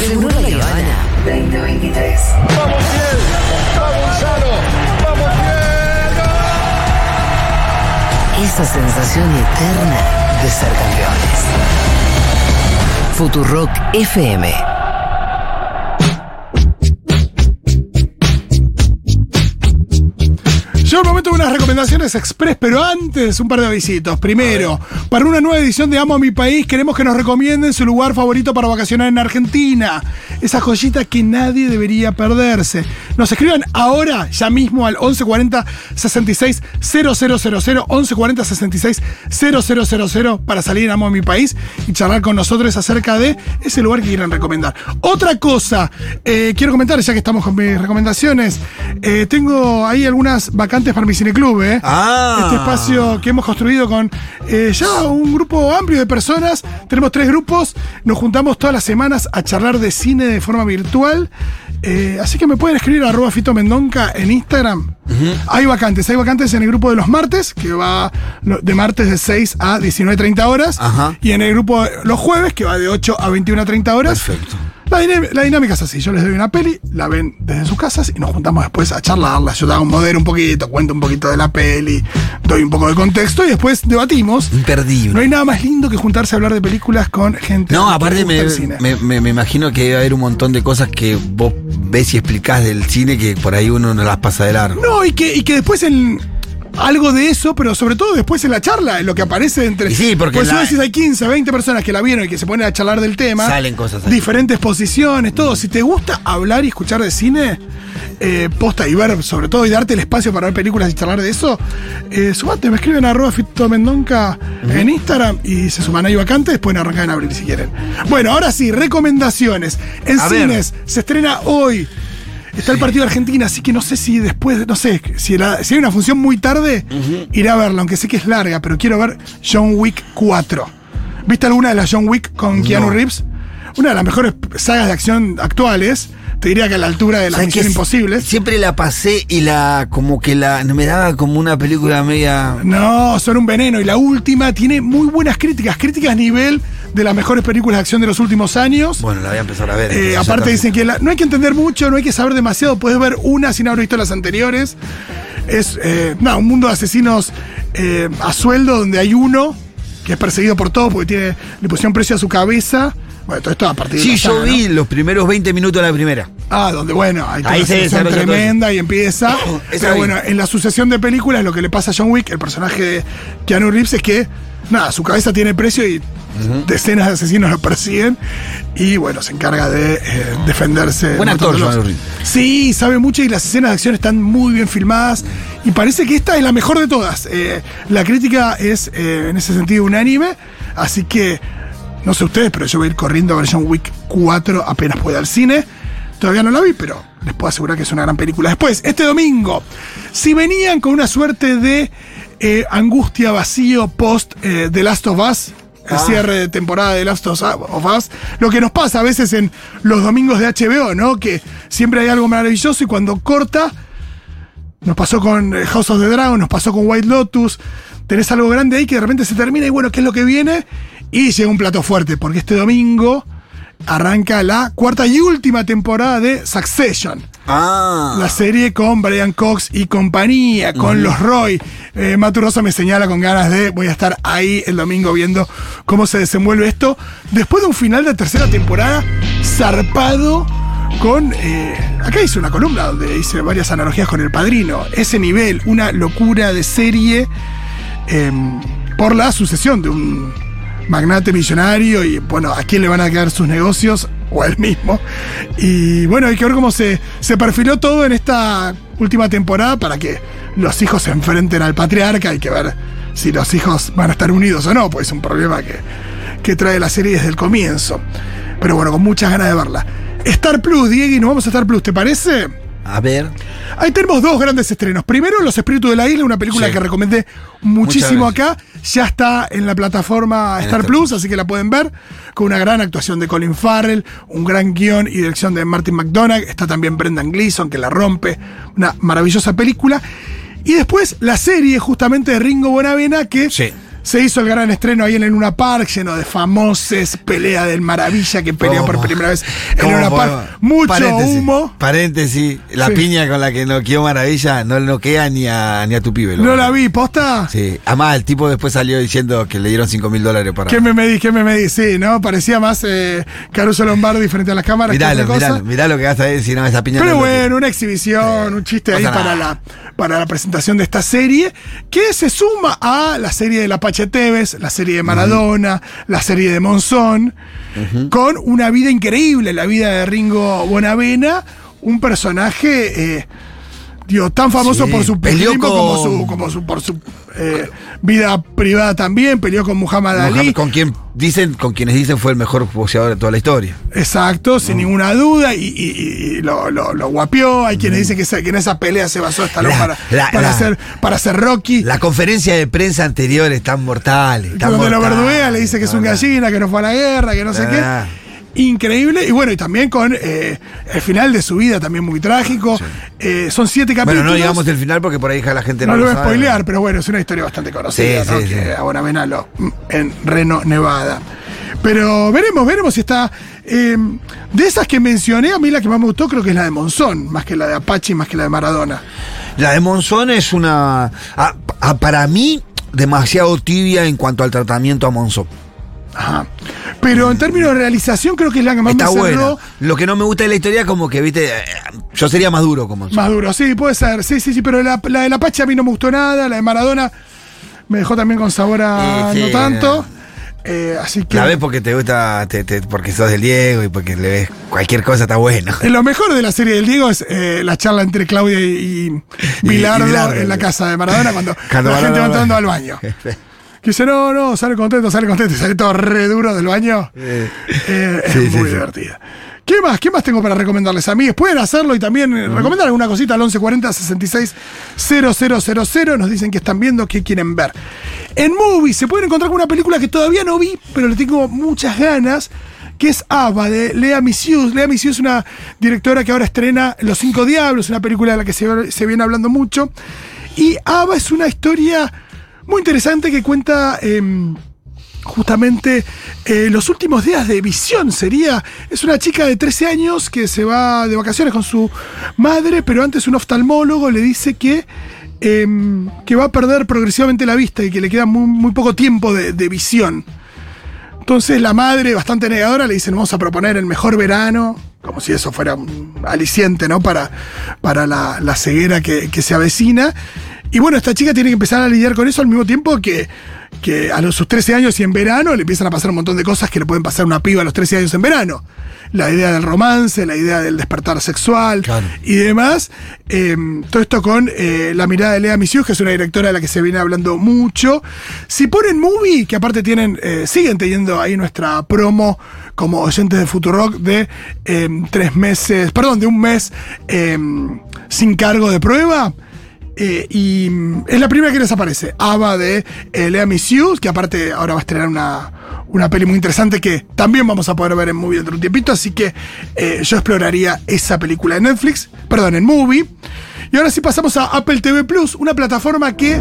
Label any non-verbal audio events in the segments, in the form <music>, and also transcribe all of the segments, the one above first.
Seguro la Habana 2023. ¡Vamos bien! ¡Vamos Gonzalo! ¡Vamos bien! Esa sensación eterna de ser campeones. Futurock FM. Llegó el momento de unas recomendaciones express, pero antes un par de avisitos. Primero, para una nueva edición de Amo a mi país, queremos que nos recomienden su lugar favorito para vacacionar en Argentina. Esa joyita que nadie debería perderse. Nos escriban ahora, ya mismo al 1140 66 000, 1140 66 000 para salir en Amo a mi país y charlar con nosotros acerca de ese lugar que quieran recomendar. Otra cosa, eh, quiero comentar, ya que estamos con mis recomendaciones, eh, tengo ahí algunas vacantes para mi cineclub, ¿eh? Ah. Este espacio que hemos construido con eh, ya un grupo amplio de personas. Tenemos tres grupos, nos juntamos todas las semanas a charlar de cine de forma virtual. Eh, así que me pueden escribir a arroba Fito Mendonca en Instagram. Hay vacantes, hay vacantes en el grupo de los martes, que va de martes de 6 a 19.30 horas. Ajá. Y en el grupo de los jueves, que va de 8 a 21.30 horas. Perfecto. La, dinámica es así, yo les doy una peli, la ven desde sus casas y nos juntamos después a charlarla. Yo hago un modelo un poquito, cuento un poquito de la peli, doy un poco de contexto y después debatimos. Imperdible. No hay nada más lindo que juntarse a hablar de películas con gente. No, que aparte me, me- me- me imagino que debe haber un montón de cosas que vos ves y explicás del cine que por ahí uno no las pasa de largo. No, y que, y que después en algo de eso, pero sobre todo después en la charla, en lo que aparece entre. Y sí, porque Pues la- decís hay 15, 20 personas que la vieron y que se ponen a charlar del tema. Salen cosas ahí. Diferentes posiciones, todo. Si te gusta hablar y escuchar de cine, eh, posta y ver, sobre todo, y darte el espacio para ver películas y charlar de eso, eh, sumate, me escriben a arroba Fito Mendonca en Instagram y se suman ahí vacantes, pueden arrancar en abril si quieren. Bueno, ahora sí, recomendaciones. En A ver. cines se estrena hoy. Está el partido de Argentina, así que no sé si después, no sé, si, la- si hay una función muy tarde, iré a verla, aunque sé que es larga, pero quiero ver John Wick 4. ¿Viste alguna de las John Wick con Keanu. Reeves? Una de las mejores sagas de acción actuales. Te diría que a la altura de las ¿Sabes Misión qué? Imposibles. Siempre la pasé y la como que la me daba como una película media No, son un veneno. Y la última tiene muy buenas críticas, críticas a nivel de las mejores películas de acción de los últimos años. Bueno, la voy a empezar a ver. Eh, aparte dicen que la- no hay que entender mucho, no hay que saber demasiado, puedes ver una sin haber visto las anteriores. Es eh, nada, un mundo de asesinos eh, a sueldo donde hay uno que es perseguido por todos porque tiene, le pusieron precio a su cabeza. Bueno, todo esto a partir de Sí, yo vi ¿no? los primeros 20 minutos de la primera. Ah, donde bueno, hay Ahí se tremenda y empieza. <coughs> Pero bueno, en la sucesión de películas lo que le pasa a John Wick, el personaje de Keanu Reeves, es que nada, su cabeza tiene precio y decenas de asesinos lo persiguen. Y bueno, se encarga de eh, defenderse. Buen actor. Sí, sabe mucho y las escenas de acción están muy bien filmadas. Y parece que esta es la mejor de todas. Eh, la crítica es eh, en ese sentido unánime. Así que, no sé ustedes, pero yo voy a ir corriendo a ver John Wick 4 apenas pueda al cine. Todavía no la vi, pero les puedo asegurar que es una gran película. Después, este domingo, si venían con una suerte de eh, angustia, vacío post eh, The Last of Us, el cierre de temporada de Last of Us, lo que nos pasa a veces en los domingos de HBO, ¿no? Que siempre hay algo maravilloso y cuando corta, nos pasó con eh, House of the Dragon, nos pasó con White Lotus. Tenés algo grande ahí que de repente se termina y bueno, ¿qué es lo que viene? Y llega un plato fuerte, porque este domingo arranca la cuarta y última temporada de Succession. Ah. La serie con Brian Cox y compañía, con los Roy. Eh, Matu Rosa me señala con ganas de. Voy a estar ahí el domingo viendo cómo se desenvuelve esto. Después de un final de tercera temporada zarpado con. eh, acá hice una columna donde hice varias analogías con el padrino. Ese nivel, una locura de serie eh, por la sucesión de un magnate millonario y bueno, a quién le van a quedar sus negocios o él mismo. Y bueno, hay que ver cómo se, se perfiló todo en esta última temporada para que los hijos se enfrenten al patriarca. Hay que ver si los hijos van a estar unidos o no, pues es un problema que, que trae la serie desde el comienzo. Pero bueno, con muchas ganas de verla. Star Plus, Diego, y nos vamos a Star Plus, ¿te parece? A ver. Ahí tenemos dos grandes estrenos. Primero, Los Espíritus de la Isla, una película Sí. que recomendé muchísimo acá. Ya está en la plataforma En Star Plus, así que la pueden ver. Con una gran actuación de Colin Farrell, un gran guion y dirección de Martin McDonagh. Está también Brendan Gleeson, que la rompe. Una maravillosa película. Y después, la serie justamente de Ringo Bonavena, que Sí. Se hizo el gran estreno ahí en el Luna Park, lleno de famosas pelea del Maravilla que peleó por primera vez en ¿Cómo Luna podemos? Park. Mucho Paréntesis, humo. Paréntesis, la Sí. piña con la que noqueó Maravilla no noquea ni a, ni a tu pibe. No la vi, ¿posta? Sí, además el tipo después salió diciendo que le dieron 5 mil dólares para. ¿Qué me medí? ¿Qué me medí? Sí, ¿no? Parecía más eh, Caruso Lombardi frente a las cámaras. Miralo, mirá lo que vas a decir, no, esa piña Pero no bueno, una exhibición, un chiste ahí para nada. la, para la presentación de esta serie, que se suma a la serie de La Tevez, la serie de Maradona, la serie de Monzón, con una vida increíble, la vida de Ringo Bonavena, un personaje eh, digo, tan famoso Sí, por su peleó periodismo como con- su, como su, por su eh, vida privada también, peleó con Muhammad Ali. Mohamed, con quien dicen, con quienes dicen fue el mejor boxeador de toda la historia. Exacto, sin ninguna duda, y, y- y lo, lo, lo guapió. Hay quienes dicen que, que en esa pelea se basó Stallone para, la- para, la- hacer, para hacer Rocky. La conferencia de prensa anterior es tan mortal. Tan lo mortal. verduea, le dice que es un gallina, que no fue a la guerra, que no sé Ah. qué. Increíble. Y bueno, y también con eh, el final de su vida, también muy trágico. Eh, son siete capítulos. Bueno, no digamos el final porque por ahí la gente no, No lo voy a spoilear, pero bueno, es una historia bastante conocida, Sí, ¿no? sí, que a lo- en Reno, Nevada. Pero veremos, veremos si está. eh, de esas que mencioné, a mí la que más me gustó creo que es la de Monzón, más que la de Apache, más que la de Maradona. La de Monzón es una. a- a- para mí, demasiado tibia en cuanto al tratamiento a Monzón. Ajá. Pero en términos de realización, creo que es la que más Está me cerró. Lo que no me gusta de la historia, como que, viste, eh, yo sería más duro Monzón. Más duro, sí, puede ser. Sí, sí, sí, pero la, la de Apache a mí no me gustó nada. La de Maradona me dejó también con sabor a Sí, sí, no tanto. Eh, así que. La ves porque te gusta, te- te- porque sos del Diego y porque le ves cualquier cosa, está bueno. Eh, Lo mejor de la serie del Diego es eh, la charla entre Claudia y, y Bilardo Bilardo. en la casa de Maradona cuando, Cuando la gente va entrando al baño. <laughs> Que dice, no, no, sale contento, sale contento y sale todo re duro del baño. Eh, es Sí, sí, muy sí. divertida. ¿Qué más? ¿Qué más tengo para recomendarles a mí? Pueden hacerlo y también eh, recomendar alguna cosita al 1140 66 000. Nos dicen que están viendo, que quieren ver. En Movie se pueden encontrar con una película que todavía no vi, pero le tengo muchas ganas, que es Ava de Lea Missius. Lea Missius es una directora que ahora estrena Los Cinco Diablos, una película de la que se, se viene hablando mucho. Y Ava es una historia muy interesante que cuenta. em, justamente eh, los últimos días de visión. Sería es una chica de 13 años que se va de vacaciones con su madre pero antes un oftalmólogo le dice que em, que va a perder progresivamente la vista y que le queda muy, poco tiempo de, visión. Entonces la madre bastante negadora le dice vamos a proponer el mejor verano como si eso fuera un aliciente no para, para la, ceguera que se avecina y bueno, esta chica tiene que empezar a lidiar con eso al mismo tiempo que, que a los, sus 13 años y en verano le empiezan a pasar un montón de cosas que le pueden pasar a una piba a los 13 años en verano. La idea del romance, la idea del despertar sexual Claro. y demás. Eh, todo esto con eh, la mirada de Lea Misius, que es una directora de la que se viene hablando mucho. Si ponen movie, que aparte tienen, eh, siguen teniendo ahí nuestra promo como oyentes de Futurock de eh, tres meses, perdón, de un mes eh, sin cargo de prueba. Eh, y mm, es la primera que les aparece. Ava de eh, Lea Missius, que aparte ahora va a estrenar una, una peli muy interesante que también vamos a poder ver en movie dentro de un tiempito. Así que eh, yo exploraría esa película en Netflix, perdón, en movie. Y ahora sí pasamos a Apple TV Plus, una plataforma que.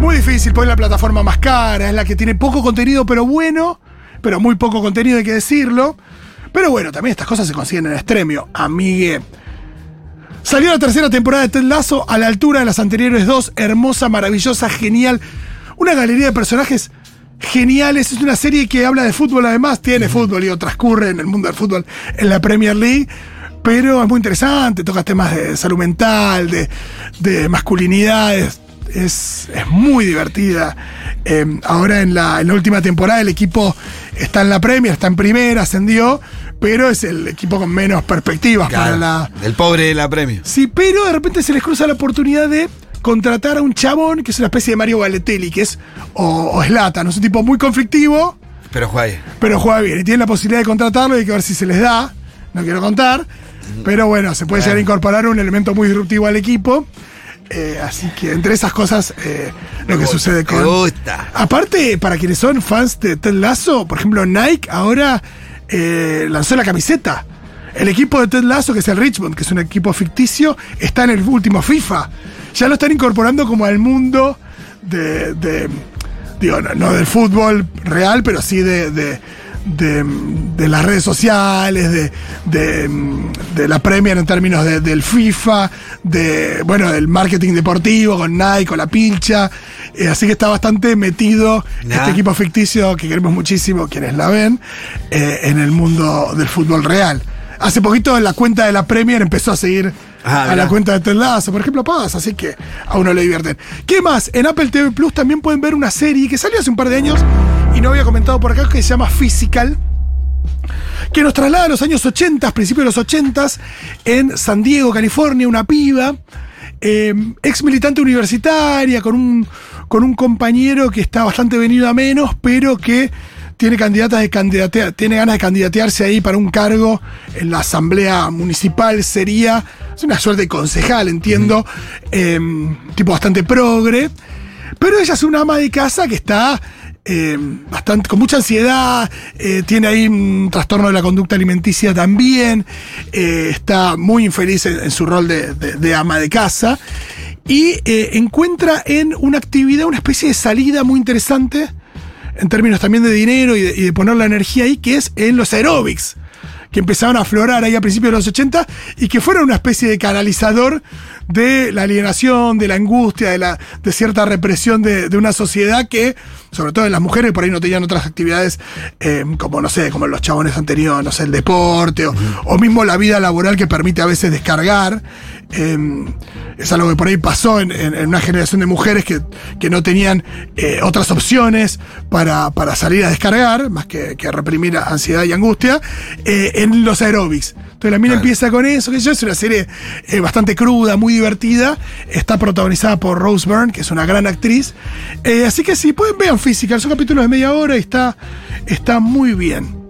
Muy difícil, porque es la plataforma más cara, es la que tiene poco contenido, pero bueno, pero muy poco contenido, hay que decirlo. Pero bueno, también estas cosas se consiguen en extremio, amigue. Salió la tercera temporada de Ted Lasso a la altura de las anteriores dos. Hermosa, maravillosa, genial. Una galería de personajes geniales. Es una serie que habla de fútbol, además. Tiene fútbol y transcurre en el mundo del fútbol en la Premier League. Pero es muy interesante. Toca temas de salud mental, de, de masculinidad. Es, es, es muy divertida. Eh, ahora en la, en la última temporada el equipo está en la Premier, está en primera, ascendió. Pero es el equipo con menos perspectivas para la, El pobre de la premio. Sí, pero de repente se les cruza la oportunidad de contratar a un chabón que es una especie de Mario Balotelli, que es, o, o Zlatan, es un tipo muy conflictivo, Pero juega pero juega bien. Y tienen la posibilidad de contratarlo y hay que ver si se les da. No quiero contar. Pero bueno, se puede llegar a incorporar un elemento muy disruptivo al equipo. Eh, así que entre esas cosas, eh, lo que sucede con. Me gusta. Aparte, para quienes son fans de Ted Lasso, por ejemplo, Nike ahora eh, lanzó la camiseta. El equipo de Ted Lasso, que es el Richmond, que es un equipo ficticio, está en el último FIFA. Ya lo están incorporando como al mundo de, de- digo, no, del fútbol real, pero sí de, de- de las redes sociales, de, de, de la Premier en términos de- del FIFA, de bueno, del marketing deportivo con Nike, con la pincha. Eh, así que está bastante metido Nah. este equipo ficticio que queremos muchísimo, quienes la ven, eh, en el mundo del fútbol real. Hace poquito en la cuenta de la Premier empezó a seguir Ah, a la cuenta de Ted Lasso, por ejemplo, pasa, así que a uno le divierten. ¿Qué más? En Apple TV Plus también pueden ver una serie que salió hace un par de años y no había comentado por acá que se llama Physical. Que nos traslada a los años 80, principios de los 80, en San Diego, California, una piba, eh, ex militante universitaria, con un, con un compañero que está bastante venido a menos, pero que tiene, candidatas de candidatear, tiene ganas de candidatearse ahí para un cargo en la asamblea municipal. Sería es una suerte de concejal, entiendo, eh, tipo bastante progre. Pero ella es una ama de casa que está eh, bastante con mucha ansiedad, eh, tiene ahí un trastorno de la conducta alimenticia también, eh, está muy infeliz en, su rol de, ama de casa y encuentra en una actividad una especie de salida muy interesante en términos también de dinero y de, y de poner la energía ahí, que es en los aeróbics que empezaron a aflorar ahí a principios de los 80 y que fueron una especie de canalizador de la alienación, de la angustia, de, la, de cierta represión de, de una sociedad que, sobre todo en las mujeres, por ahí no tenían otras actividades eh, como, no sé, como los chabones han tenido, no sé, el deporte o, o mismo la vida laboral que permite a veces descargar. Eh, es algo que por ahí pasó en, en- en una generación de mujeres que, que no tenían eh, otras opciones para, para salir a descargar, más que, que reprimir ansiedad y angustia, eh, en los aeróbics. Entonces la mina Claro. empieza con eso, que yo es una serie bastante cruda, muy divertida. Está protagonizada por Rose Byrne, que es una gran actriz. Eh, así que si pueden, vean Physical, son capítulos de media hora y está, está muy bien.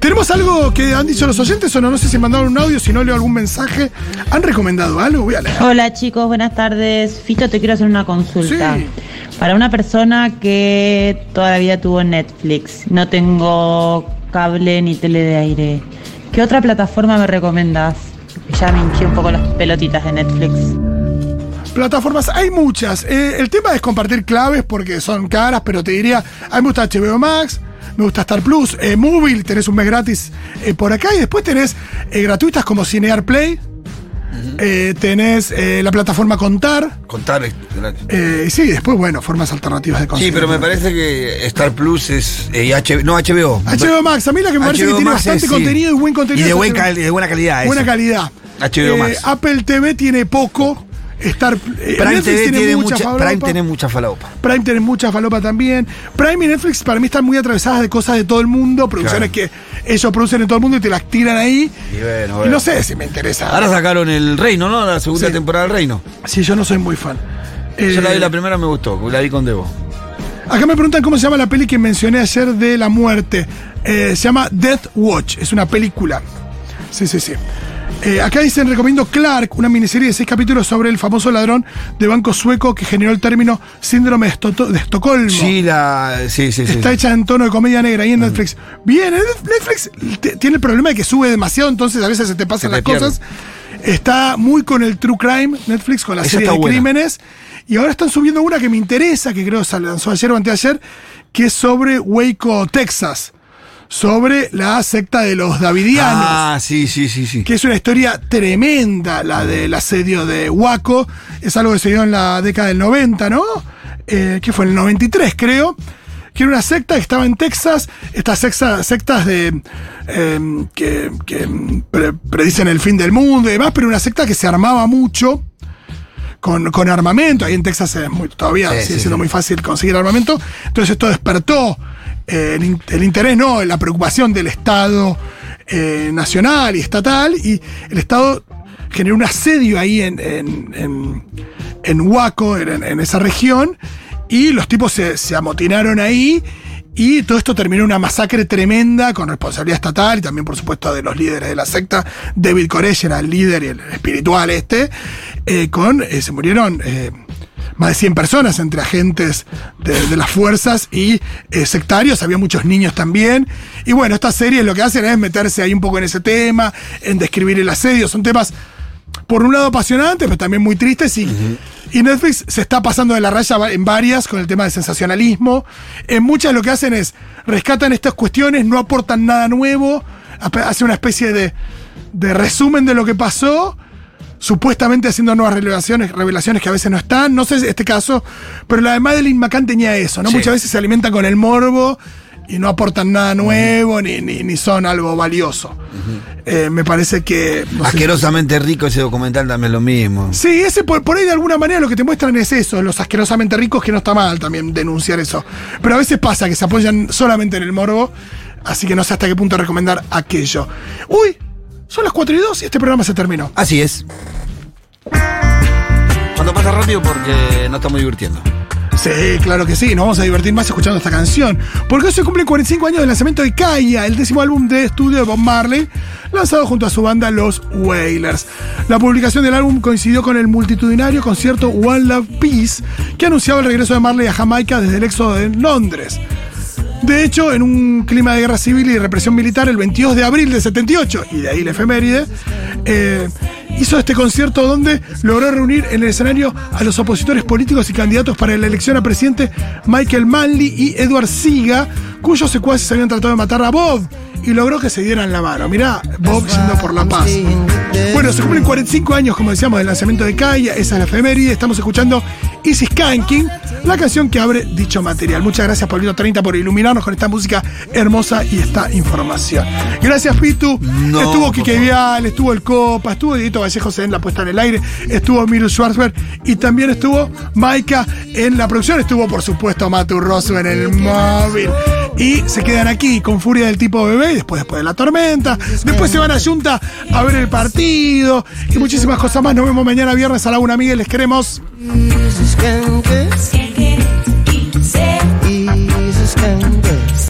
¿Tenemos algo que han dicho los oyentes o no? No sé si mandaron un audio, si no leo algún mensaje. ¿Han recomendado algo? Voy a leer. Hola chicos, buenas tardes. Fito, te quiero hacer una consulta. Sí. Para una persona que toda la vida tuvo Netflix, no tengo cable ni tele de aire, ¿qué otra plataforma me recomendás? Ya me hinché un poco las pelotitas de Netflix. Plataformas, hay muchas. Eh, el tema es compartir claves porque son caras, pero te diría, a mí me gusta HBO Max, me gusta Star Plus, eh, Móvil, tenés un mes gratis eh, por acá y después tenés eh, gratuitas como Cinear Play, eh, tenés eh, la plataforma Contar, Contar. es gratis. eh, sí, después, bueno, formas alternativas de Sí, conseguir. pero me parece que Star Plus es. H- no, HBO. HBO Max, a mí la que me parece que tiene Max bastante es, sí. contenido y buen contenido. Y de, es buen HBO. cal- de buena calidad. Buena calidad. HBO Max. Apple TV tiene poco. Star, eh, Prime Netflix TV tiene mucha mucha, falopa. Prime tiene mucha falopa. Prime tiene mucha falopa también. Prime y Netflix para mí están muy atravesadas de cosas de todo el mundo, producciones Claro. que ellos producen en todo el mundo y te las tiran ahí. Y bueno, Y bueno. no sé si me interesa. Ahora sacaron el Reino, ¿no? La segunda Sí. temporada del Reino. Sí, yo no soy muy fan. Yo la Eh, vi la primera, me gustó. La vi con Debo. Acá me preguntan cómo se llama la peli que mencioné ayer de la muerte. Eh, se llama Death Watch, es una película. Sí, sí, sí. Eh, acá dicen, recomiendo Clark, una miniserie de seis capítulos sobre el famoso ladrón de banco sueco que generó el término síndrome de, Estoto- de Estocolmo. Sí, la. Sí, sí, sí. Está hecha en tono de comedia negra ahí en Netflix. Bien, en Netflix tiene el problema de que sube demasiado, entonces a veces se te pasan Se las pierde. cosas. Está muy con el True Crime, Netflix, con la Esa serie de buena. crímenes. Y ahora están subiendo una que me interesa, que creo se lanzó ayer o anteayer, que es sobre Waco, Texas. Sobre la secta de los Davidianos Ah, sí, sí, sí, sí. que es una historia tremenda, la del asedio de Waco. Es algo que se dio en la década del 90, ¿no? Eh, que fue en el 93, creo. Que era una secta que estaba en Texas. Estas secta- sectas de eh, que, que pre- predicen el fin del mundo y demás, pero una secta que se armaba mucho. Con, con armamento, ahí en Texas es muy, todavía Sí, sigue sí, siendo sí. muy fácil conseguir armamento. Entonces esto despertó el, in- el interés, no, la preocupación del Estado eh, nacional y estatal, y el Estado generó un asedio ahí en, en, en, Huaco, en, esa región, y los tipos se, se amotinaron ahí. Y todo esto terminó en una masacre tremenda con responsabilidad estatal y también, por supuesto, de los líderes de la secta. David Koresh era el líder y el espiritual este. eh, con, eh, se murieron más de 100 personas entre agentes de, de las fuerzas y eh, sectarios. Había muchos niños también. Y bueno, estas series lo que hacen es meterse ahí un poco en ese tema, en describir el asedio. Son temas por un lado apasionantes, pero también muy tristes y, Y Netflix se está pasando de la raya en varias con el tema del sensacionalismo. En muchas lo que hacen es rescatan estas cuestiones, no aportan nada nuevo, hace una especie de, de resumen de lo que pasó, supuestamente haciendo nuevas revelaciones, revelaciones que a veces no están. No sé si este caso, pero la de Madeline McCann tenía eso, ¿no? Sí. Muchas veces se alimentan con el morbo y no aportan nada nuevo ni, ni, ni son algo valioso. Eh, me parece que. no sé si- Asquerosamente rico ese documental también lo mismo. Sí, ese por, por ahí de alguna manera lo que te muestran es eso, los asquerosamente ricos, que no está mal también denunciar eso. Pero a veces pasa que se apoyan solamente en el morbo, así que no sé hasta qué punto recomendar aquello. Uy, son las 4 y 2 y este programa se terminó. Así es. Cuando pasa rápido porque no estamos divirtiendo. Sí, claro que sí, nos vamos a divertir más escuchando esta canción. Porque hoy se cumplen 45 años del lanzamiento de Kaya, el décimo álbum de estudio de Bob Marley, lanzado junto a su banda Los Wailers. La publicación del álbum coincidió con el multitudinario concierto One Love Peace, que anunciaba el regreso de Marley a Jamaica desde el éxodo de Londres. De hecho, en un clima de guerra civil y represión militar, el 22 de abril del 78, y de ahí la efeméride, eh, hizo este concierto donde logró reunir en el escenario a los opositores políticos y candidatos para la elección a presidente Michael Manley y Edward Siga, cuyos secuaces habían tratado de matar a Bob, y logró que se dieran la mano. Mirá, Bob yendo por la paz. Bueno, se cumplen 45 años, como decíamos, del lanzamiento de Kaya, esa es la efeméride, estamos escuchando Easy Skanking, la canción que abre dicho material. Muchas gracias, Pablito 30, por iluminarnos con esta música hermosa y esta información. Gracias, Pitu. No, estuvo Quique. Vial, estuvo el Copa, estuvo Dieguito Vallejos en la puesta en el aire, estuvo Miru Schwarzberg y también estuvo Maika en la producción, estuvo por supuesto Matu Rosso en el móvil. Y se quedan aquí con Furia del tipo bebé, y después, después de la tormenta. Después se van a Junta a ver el partido y muchísimas cosas más. Nos vemos mañana viernes a la una, Miguel. Les queremos.